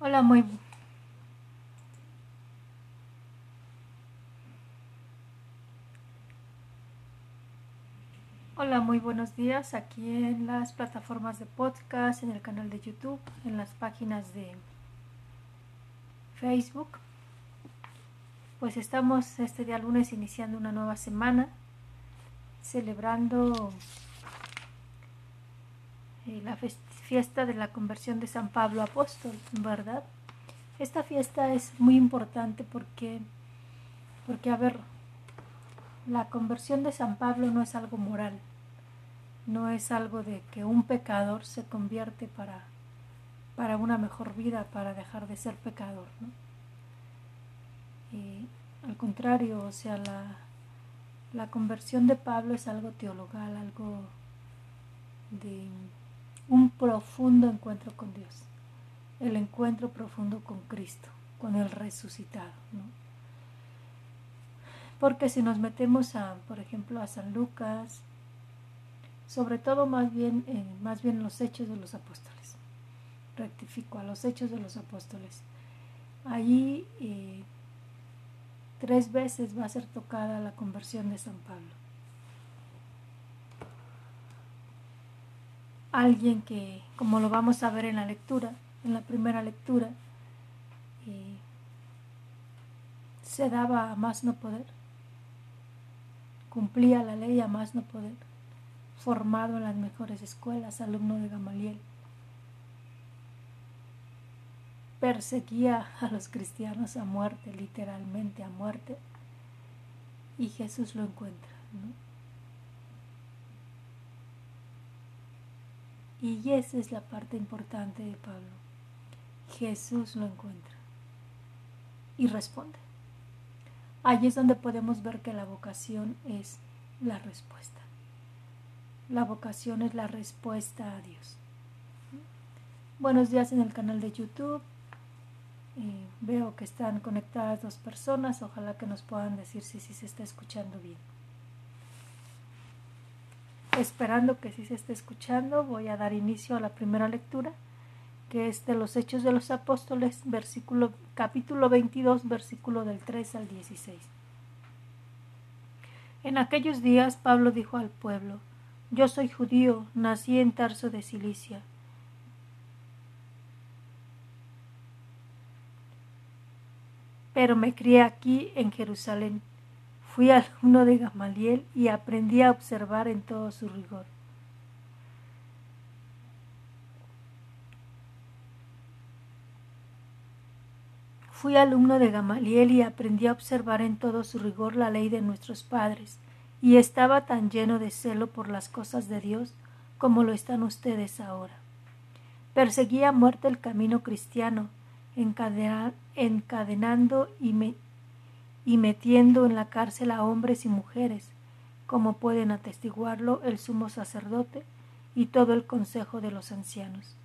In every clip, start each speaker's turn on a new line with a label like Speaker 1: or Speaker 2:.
Speaker 1: Hola, muy Hola, muy buenos días aquí en las plataformas de podcast, en el canal de YouTube, en las páginas de Facebook. Pues estamos este día lunes iniciando una nueva semana, celebrando eh, la fiesta de la conversión de San Pablo Apóstol, ¿verdad? Esta fiesta es muy importante porque, porque a ver, la conversión de San Pablo no es algo moral, no es algo de que un pecador se convierte para, para una mejor vida, para dejar de ser pecador. ¿no? Al contrario, o sea, la, la conversión de Pablo es algo teologal, algo de un profundo encuentro con Dios, el encuentro profundo con Cristo, con el resucitado. ¿no? Porque si nos metemos a, por ejemplo, a San Lucas, sobre todo más bien, eh, más bien los hechos de los apóstoles, rectifico, a los hechos de los apóstoles, allí eh, tres veces va a ser tocada la conversión de San Pablo. Alguien que, como lo vamos a ver en la lectura, en la primera lectura, se daba a más no poder, cumplía la ley a más no poder, formado en las mejores escuelas, alumno de Gamaliel. Perseguía a los cristianos a muerte, literalmente a muerte, y Jesús lo encuentra. Y esa es la parte importante de Pablo. Jesús lo encuentra y responde. Allí es donde podemos ver que la vocación es la respuesta. La vocación es la respuesta a Dios. Buenos días en el canal de YouTube. Eh, veo que están conectadas dos personas. Ojalá que nos puedan decir si, si se está escuchando bien. Esperando que sí se esté escuchando, voy a dar inicio a la primera lectura, que es de los Hechos de los Apóstoles, capítulo 22, versículo del 3 al 16. En aquellos días Pablo dijo al pueblo, Yo soy judío, nací en Tarso de Cilicia. Pero me crié aquí en Jerusalén Fui alumno de Gamaliel y aprendí a observar en todo su rigor. Fui alumno de Gamaliel y aprendí a observar en todo su rigor la ley de nuestros padres, y estaba tan lleno de celo por las cosas de Dios como lo están ustedes ahora. Perseguí a muerte el camino cristiano, encadenando y, me, y metiendo en la cárcel a hombres y mujeres, como pueden atestiguarlo el sumo sacerdote y todo el consejo de los ancianos.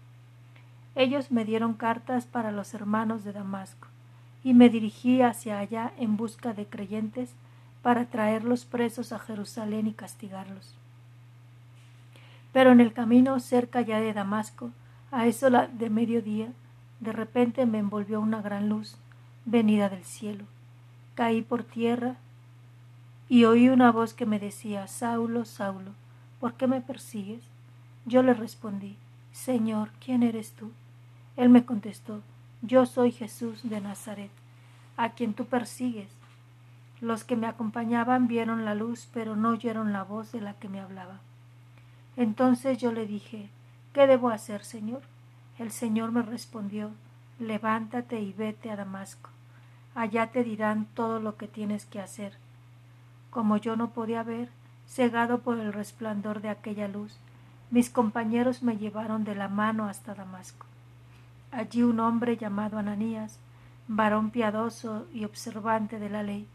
Speaker 1: Ellos me dieron cartas para los hermanos de Damasco, y me dirigí hacia allá en busca de creyentes para traerlos presos a Jerusalén y castigarlos. Pero en el camino cerca ya de Damasco, a eso de mediodía, de repente me envolvió una gran luz venida del cielo caí por tierra y oí una voz que me decía Saulo, Saulo, ¿por qué me persigues? Yo le respondí Señor, ¿quién eres tú? Él me contestó Yo soy Jesús de Nazaret, a quien tú persigues. Los que me acompañaban vieron la luz, pero no oyeron la voz de la que me hablaba. Entonces yo le dije ¿Qué debo hacer, Señor? El Señor me respondió Levántate y vete a Damasco allá te dirán todo lo que tienes que hacer. Como yo no podía ver, cegado por el resplandor de aquella luz, mis compañeros me llevaron de la mano hasta Damasco. Allí un hombre llamado Ananías, varón piadoso y observante de la ley,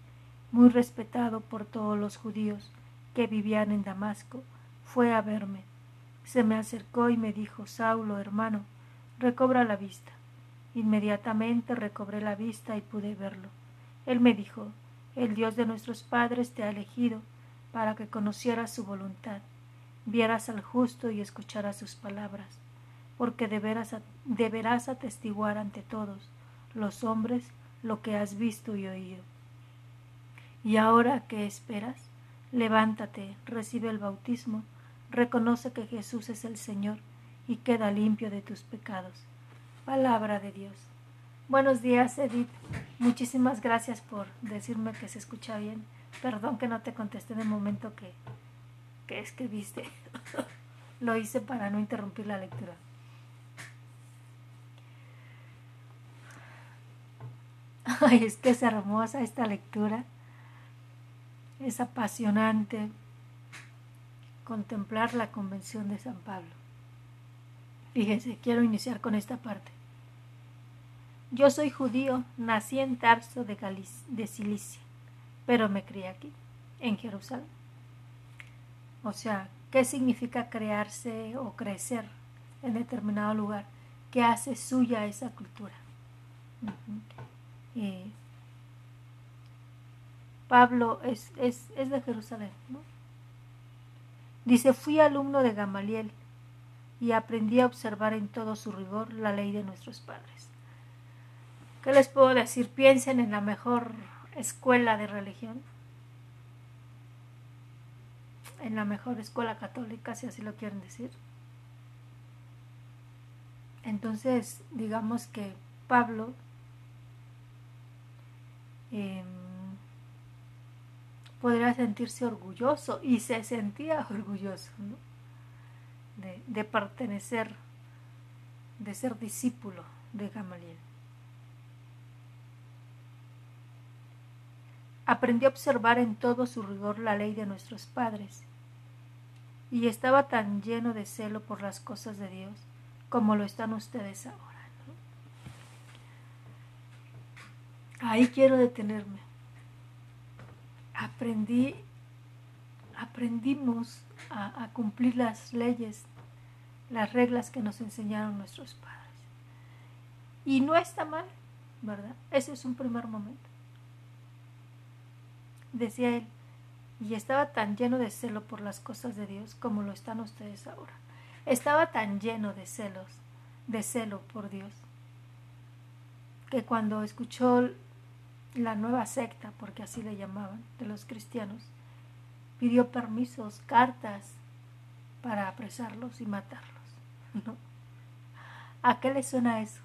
Speaker 1: muy respetado por todos los judíos que vivían en Damasco, fue a verme. Se me acercó y me dijo Saulo, hermano, recobra la vista. Inmediatamente recobré la vista y pude verlo. Él me dijo, el Dios de nuestros padres te ha elegido para que conocieras su voluntad, vieras al justo y escucharas sus palabras. porque deberás, deberás atestiguar ante todos los hombres lo que has visto y oído. Y ahora, ¿qué esperas? Levántate, recibe el bautismo, reconoce que Jesús es el Señor y queda limpio de tus pecados. Palabra de Dios. Buenos días, Edith. Muchísimas gracias por decirme que se escucha bien. Perdón que no te contesté en el momento que, que escribiste. Lo hice para no interrumpir la lectura. Ay, es que es hermosa esta lectura. Es apasionante contemplar la convención de San Pablo. Fíjense, quiero iniciar con esta parte. Yo soy judío, nací en Tarso de, de Cilicia, pero me crié aquí, en Jerusalén. O sea, ¿qué significa crearse o crecer en determinado lugar? ¿Qué hace suya esa cultura? Pablo es, es, es, de Jerusalén. ¿no? Dice, fui alumno de Gamaliel y aprendí a observar en todo su rigor la ley de nuestros padres. ¿Qué les puedo decir? Piensen en la mejor escuela de religión, en la mejor escuela católica, si así lo quieren decir. Entonces, digamos que Pablo em, podría sentirse orgulloso y se sentía orgulloso de, pertenecer, de ser discípulo de Gamaliel. Aprendió a observar en todo su rigor la ley de nuestros padres, y estaba tan lleno de celo por las cosas de Dios como lo están ustedes ahora. Ahí quiero detenerme. Aprendí, aprendimos a, cumplir las leyes, las reglas que nos enseñaron nuestros padres. Y no está mal, ¿verdad? Ese es un primer momento decía él, y estaba tan lleno de celo por las cosas de Dios como lo están ustedes ahora. Estaba tan lleno de celos, de celo por Dios, que cuando escuchó la nueva secta, porque así le llamaban, de los cristianos, pidió permisos, cartas para apresarlos y matarlos. ¿A qué le suena eso?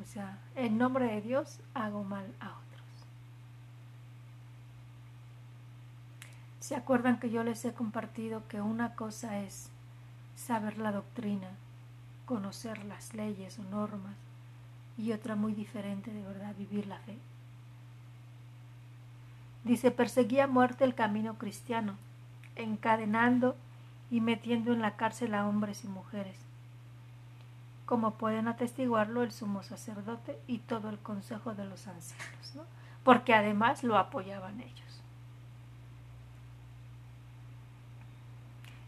Speaker 1: O sea, en nombre de Dios hago mal a otros. ¿Se acuerdan que yo les he compartido que una cosa es saber la doctrina, conocer las leyes o normas, y otra muy diferente de verdad, vivir la fe? Dice, perseguía muerte el camino cristiano, encadenando y metiendo en la cárcel a hombres y mujeres, como pueden atestiguarlo el sumo sacerdote y todo el consejo de los ancianos, ¿no? porque además lo apoyaban ellos.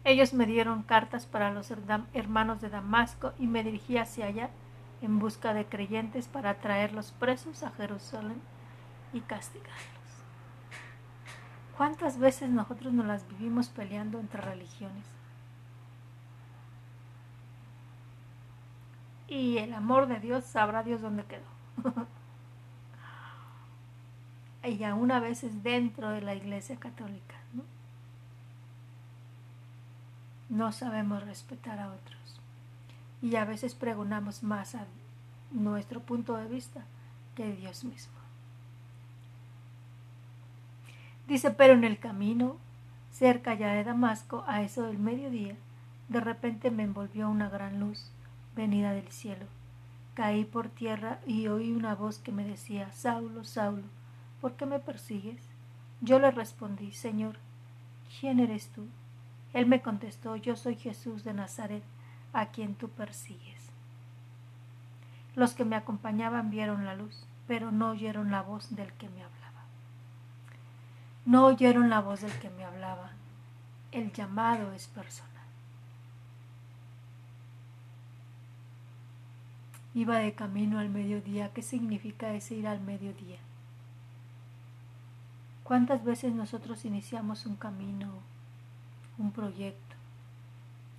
Speaker 1: Ellos me dieron cartas para los hermanos de Damasco y me dirigí hacia allá en busca de creyentes para traerlos presos a Jerusalén y castigarlos. ¿Cuántas veces nosotros nos las vivimos peleando entre religiones? Y el amor de Dios sabrá Dios dónde quedó. y aún a veces dentro de la iglesia católica. ¿no? no sabemos respetar a otros. Y a veces pregonamos más a nuestro punto de vista que Dios mismo. Dice, pero en el camino, cerca ya de Damasco, a eso del mediodía, de repente me envolvió una gran luz venida del cielo. Caí por tierra y oí una voz que me decía, Saulo, Saulo, ¿por qué me persigues? Yo le respondí, Señor, ¿quién eres tú? Él me contestó, yo soy Jesús de Nazaret, a quien tú persigues. Los que me acompañaban vieron la luz, pero no oyeron la voz del que me hablaba. No oyeron la voz del que me hablaba. El llamado es personal. Iba de camino al mediodía. ¿Qué significa ese ir al mediodía? ¿Cuántas veces nosotros iniciamos un camino un proyecto,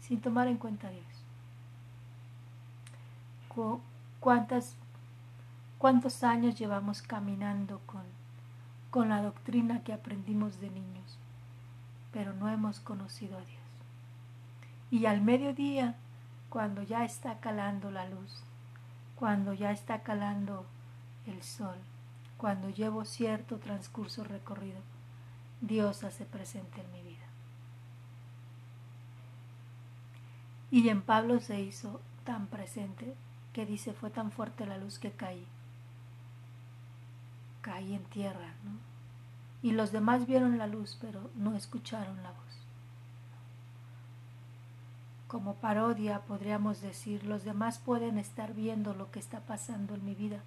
Speaker 1: sin tomar en cuenta a Dios. cuántas, cuántos años llevamos caminando con, con la doctrina que aprendimos de niños, pero no hemos conocido a Dios. Y al mediodía, cuando ya está calando la luz, cuando ya está calando el sol, cuando llevo cierto transcurso recorrido, Dios hace presente en mi vida. Y en Pablo se hizo tan presente que dice fue tan fuerte la luz que caí. Caí en tierra, ¿no? Y los demás vieron la luz, pero no escucharon la voz. Como parodia podríamos decir, los demás pueden estar viendo lo que está pasando en mi vida,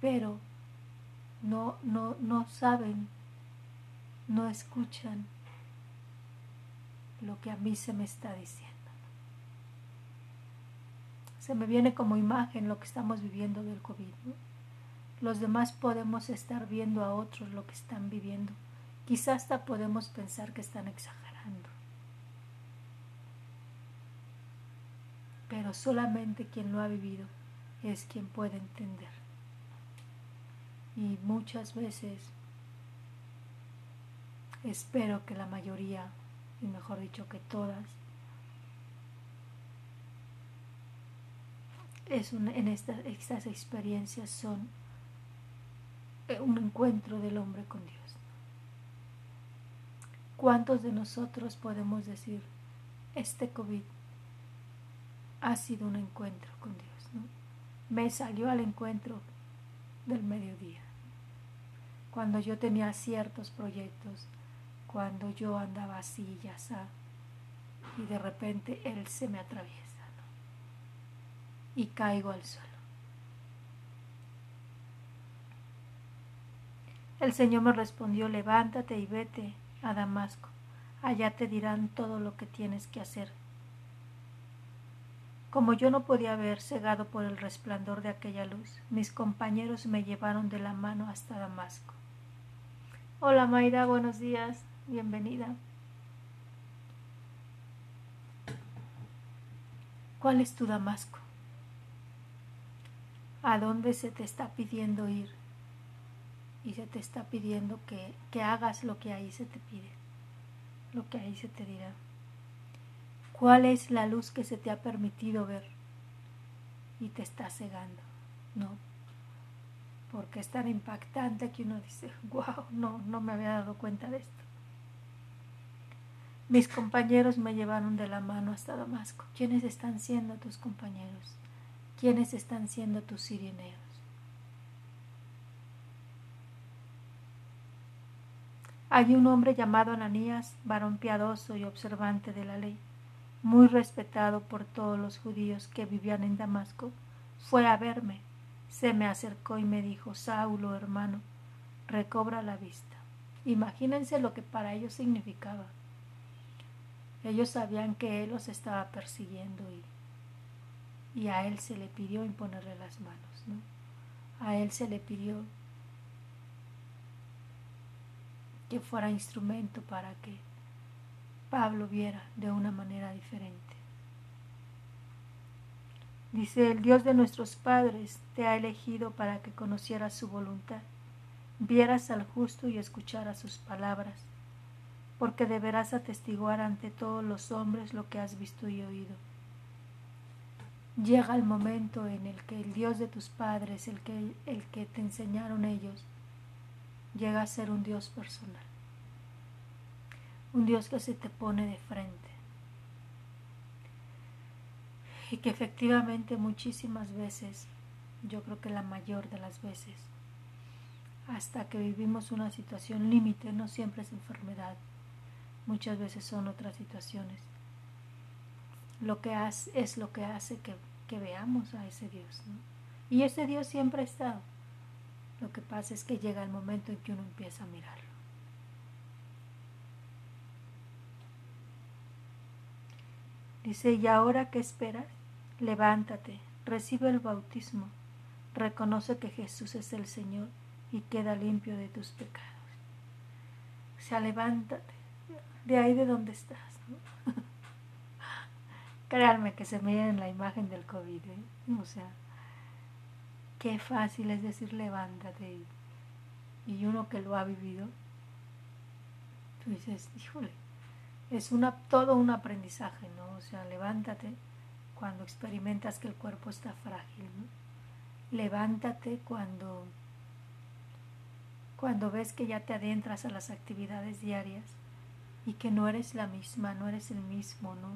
Speaker 1: pero no, no, no saben, no escuchan lo que a mí se me está diciendo. Se me viene como imagen lo que estamos viviendo del COVID. Los demás podemos estar viendo a otros lo que están viviendo. Quizás hasta podemos pensar que están exagerando. Pero solamente quien lo ha vivido es quien puede entender. Y muchas veces espero que la mayoría y mejor dicho que todas, es en estas experiencias son un encuentro del hombre con Dios. ¿Cuántos de nosotros podemos decir, este COVID ha sido un encuentro con Dios? Me salió al encuentro del mediodía, cuando yo tenía ciertos proyectos cuando yo andaba así, ya sabes, y de repente él se me atraviesa y caigo al suelo. El Señor me respondió, levántate y vete a Damasco, allá te dirán todo lo que tienes que hacer. Como yo no podía ver, cegado por el resplandor de aquella luz, mis compañeros me llevaron de la mano hasta Damasco. Hola Mayra, buenos días bienvenida. ¿Cuál es tu Damasco? ¿A dónde se te está pidiendo ir? Y se te está pidiendo que, que hagas lo que ahí se te pide, lo que ahí se te dirá. ¿Cuál es la luz que se te ha permitido ver y te está cegando? No, porque es tan impactante que uno dice, wow, no, no me había dado cuenta de esto. Mis compañeros me llevaron de la mano hasta Damasco. ¿Quiénes están siendo tus compañeros? ¿Quiénes están siendo tus sirineos? Hay un hombre llamado Ananías, varón piadoso y observante de la ley, muy respetado por todos los judíos que vivían en Damasco. Fue a verme, se me acercó y me dijo, Saulo, hermano, recobra la vista. Imagínense lo que para ellos significaba. Ellos sabían que Él los estaba persiguiendo y, y a Él se le pidió imponerle las manos, ¿no? A Él se le pidió que fuera instrumento para que Pablo viera de una manera diferente. Dice, el Dios de nuestros padres te ha elegido para que conocieras su voluntad, vieras al justo y escucharas sus palabras porque deberás atestiguar ante todos los hombres lo que has visto y oído. Llega el momento en el que el Dios de tus padres, el que, el que te enseñaron ellos, llega a ser un Dios personal, un Dios que se te pone de frente y que efectivamente muchísimas veces, yo creo que la mayor de las veces, hasta que vivimos una situación límite, no siempre es enfermedad, muchas veces son otras situaciones. Lo que hace, es lo que hace que, que veamos a ese Dios. Y ese Dios siempre ha estado. Lo que pasa es que llega el momento en que uno empieza a mirarlo. Dice, ¿y ahora qué esperas? Levántate, recibe el bautismo, reconoce que Jesús es el Señor y queda limpio de tus pecados. O sea, levántate, de ahí de donde estás. créanme que se miren en la imagen del COVID, ¿eh? o sea, qué fácil es decir levántate y, uno que lo ha vivido, tú dices, híjole, es una, todo un aprendizaje, ¿no? O sea, levántate cuando experimentas que el cuerpo está frágil, ¿no? Levántate cuando, cuando ves que ya te adentras a las actividades diarias y que no eres la misma, no eres el mismo, ¿no?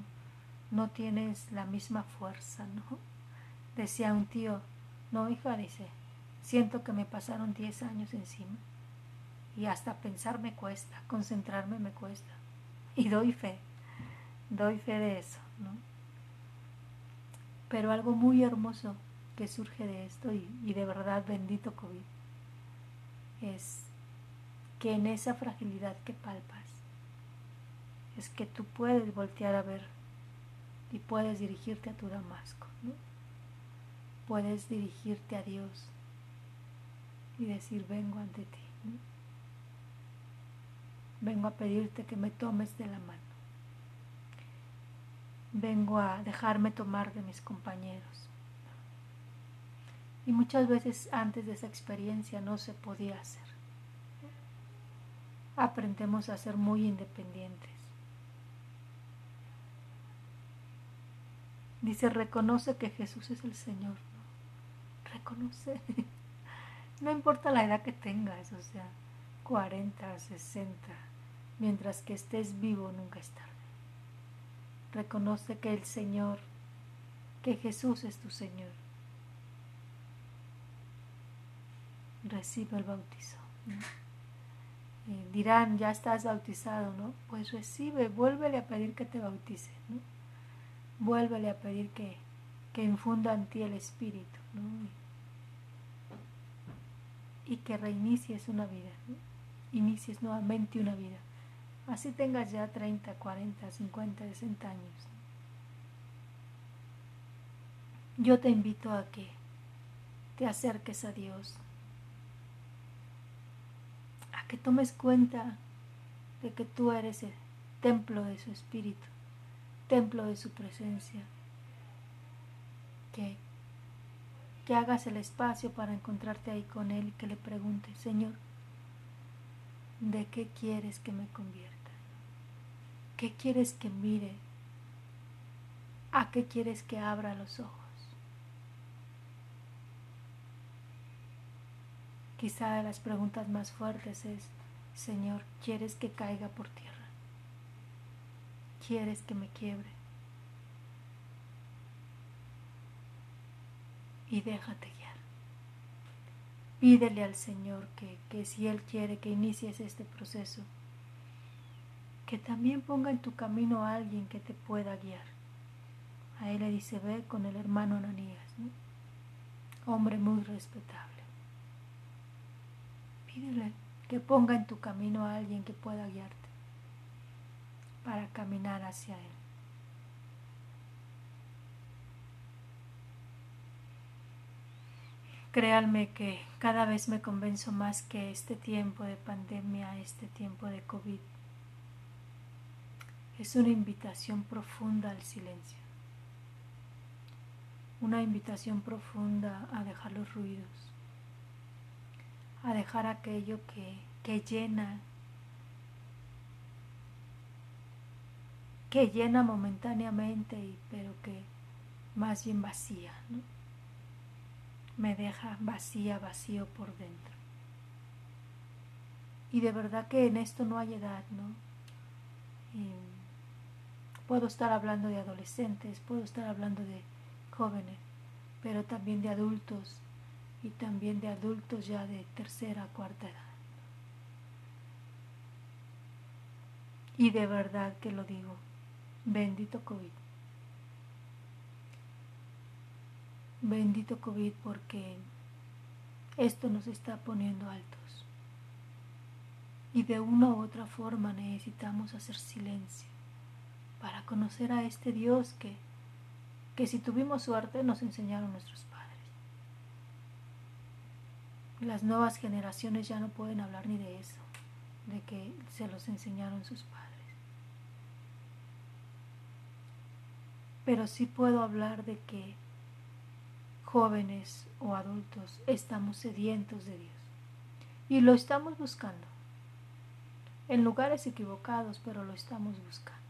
Speaker 1: No tienes la misma fuerza, ¿no? Decía un tío, no, hija, dice, siento que me pasaron 10 años encima y hasta pensar me cuesta, concentrarme me cuesta. Y doy fe, doy fe de eso, ¿no? Pero algo muy hermoso que surge de esto y, de verdad bendito COVID es que en esa fragilidad que palpas es que tú puedes voltear a ver y puedes dirigirte a tu Damasco, ¿no? Puedes dirigirte a Dios y decir, vengo ante ti, vengo a pedirte que me tomes de la mano, vengo a dejarme tomar de mis compañeros. Y muchas veces antes de esa experiencia no se podía hacer. Aprendemos a ser muy independientes Dice, reconoce que Jesús es el Señor. ¿No? Reconoce. No importa la edad que tengas, o sea, 40, 60, mientras que estés vivo nunca es tarde. Reconoce que el Señor, que Jesús es tu Señor. Recibe el bautizo. dirán, ya estás bautizado, ¿no? Pues recibe, vuélvele a pedir que te bautice, ¿no? vuélvele a pedir que, que infunda en ti el Espíritu ¿no? Y que reinicies una vida, inicies nuevamente una vida. Así tengas ya 30, 40, 50, 60 años. Yo te invito a que te acerques a Dios, a que tomes cuenta de que tú eres el templo de su Espíritu templo de su presencia. Que, que hagas el espacio para encontrarte ahí con Él y que le preguntes, Señor, ¿de qué quieres que me convierta? ¿Qué quieres que mire? ¿A qué quieres que abra los ojos? Quizá de las preguntas más fuertes es, Señor, ¿quieres que caiga por tierra? quieres que me quiebre. Y déjate guiar. Pídele al Señor que, que si Él quiere que inicies este proceso, que también ponga en tu camino a alguien que te pueda guiar. A él le dice, ve con el hermano Ananías, hombre muy respetable. Pídele que ponga en tu camino a alguien que pueda guiarte para caminar hacia Él. Créanme que cada vez me convenzo más que este tiempo de pandemia, este tiempo de COVID, es una invitación profunda al silencio, una invitación profunda a dejar los ruidos, a dejar aquello que, que llena que llena momentáneamente, pero que más bien vacía, ¿no? Me deja vacía, vacío por dentro. Y de verdad que en esto no hay edad, ¿no? puedo estar hablando de adolescentes, puedo estar hablando de jóvenes, pero también de adultos y también de adultos ya de tercera, cuarta edad. Y de verdad que lo digo, Bendito COVID. Bendito COVID porque esto nos está poniendo altos. Y de una u otra forma necesitamos hacer silencio para conocer a este Dios que, que si tuvimos suerte nos enseñaron nuestros padres. Las nuevas generaciones ya no pueden hablar ni de eso, de que se los enseñaron sus padres. pero sí puedo hablar de que jóvenes o adultos estamos sedientos de Dios y lo estamos buscando en lugares equivocados, pero lo estamos buscando.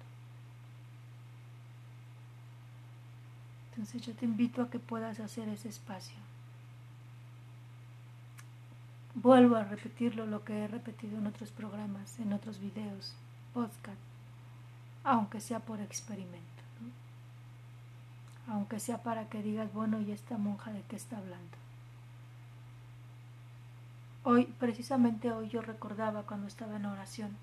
Speaker 1: Entonces yo te invito a que puedas hacer ese espacio. Vuelvo a repetirlo lo que he repetido en otros programas, en otros videos, podcast, aunque sea por experimento, aunque sea para que digas, bueno, ¿y esta monja de qué está hablando? Hoy, precisamente hoy yo recordaba cuando estaba en oración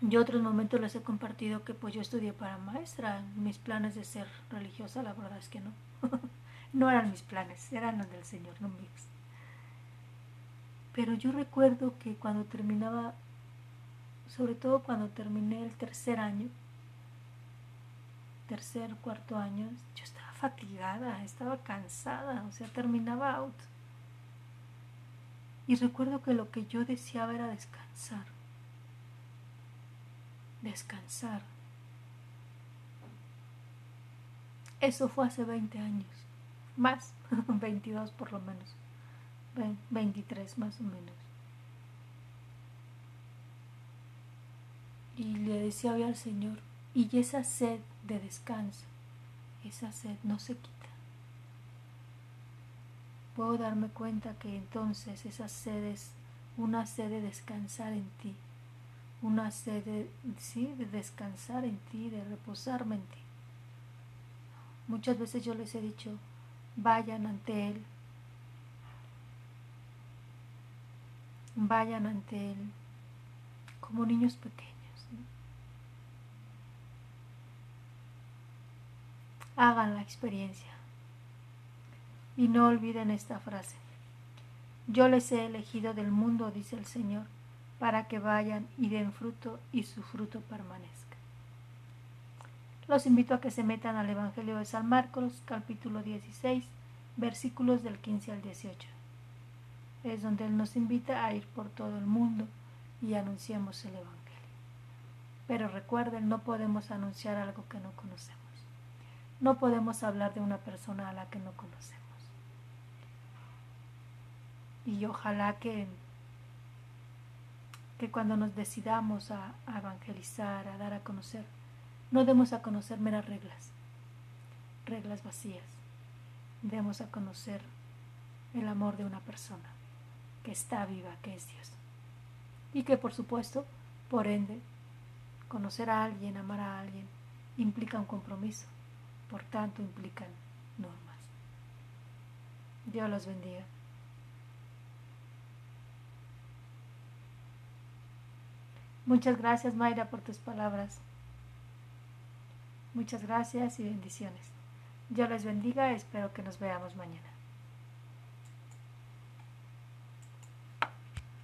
Speaker 1: yo otros momentos les he compartido que pues yo estudié para maestra. Mis planes de ser religiosa, la verdad es que no. no eran mis planes, eran los del Señor, no míos. Pero yo recuerdo que cuando terminaba, sobre todo cuando terminé el tercer año, tercer, cuarto año, yo estaba fatigada, estaba cansada, o sea, terminaba out. Y recuerdo que lo que yo deseaba era descansar descansar. Eso fue hace 20 años, más, 22 por lo menos, 23 más o menos. Y le decía hoy al Señor, y esa sed de descanso, esa sed no se quita. Puedo darme cuenta que entonces esa sed es una sed de descansar en ti una sed de, sí, de descansar en ti, de reposarme en ti. Muchas veces yo les he dicho, vayan ante Él, vayan ante Él como niños pequeños. Hagan la experiencia. Y no olviden esta frase. Yo les he elegido del mundo, dice el Señor para que vayan y den fruto y su fruto permanezca. Los invito a que se metan al Evangelio de San Marcos, capítulo 16, versículos del 15 al 18. Es donde Él nos invita a ir por todo el mundo y anunciemos el Evangelio. Pero recuerden, no podemos anunciar algo que no conocemos. No podemos hablar de una persona a la que no conocemos. Y ojalá que que cuando nos decidamos a, evangelizar, a dar a conocer, no demos a conocer meras reglas, reglas vacías. Demos a conocer el amor de una persona que está viva, que es Dios. Y que por supuesto, por ende, conocer a alguien, amar a alguien, implica un compromiso. Por tanto, implican normas. Dios los bendiga. Muchas gracias Mayra por tus palabras. Muchas gracias y bendiciones. Dios les bendiga, espero que nos veamos mañana.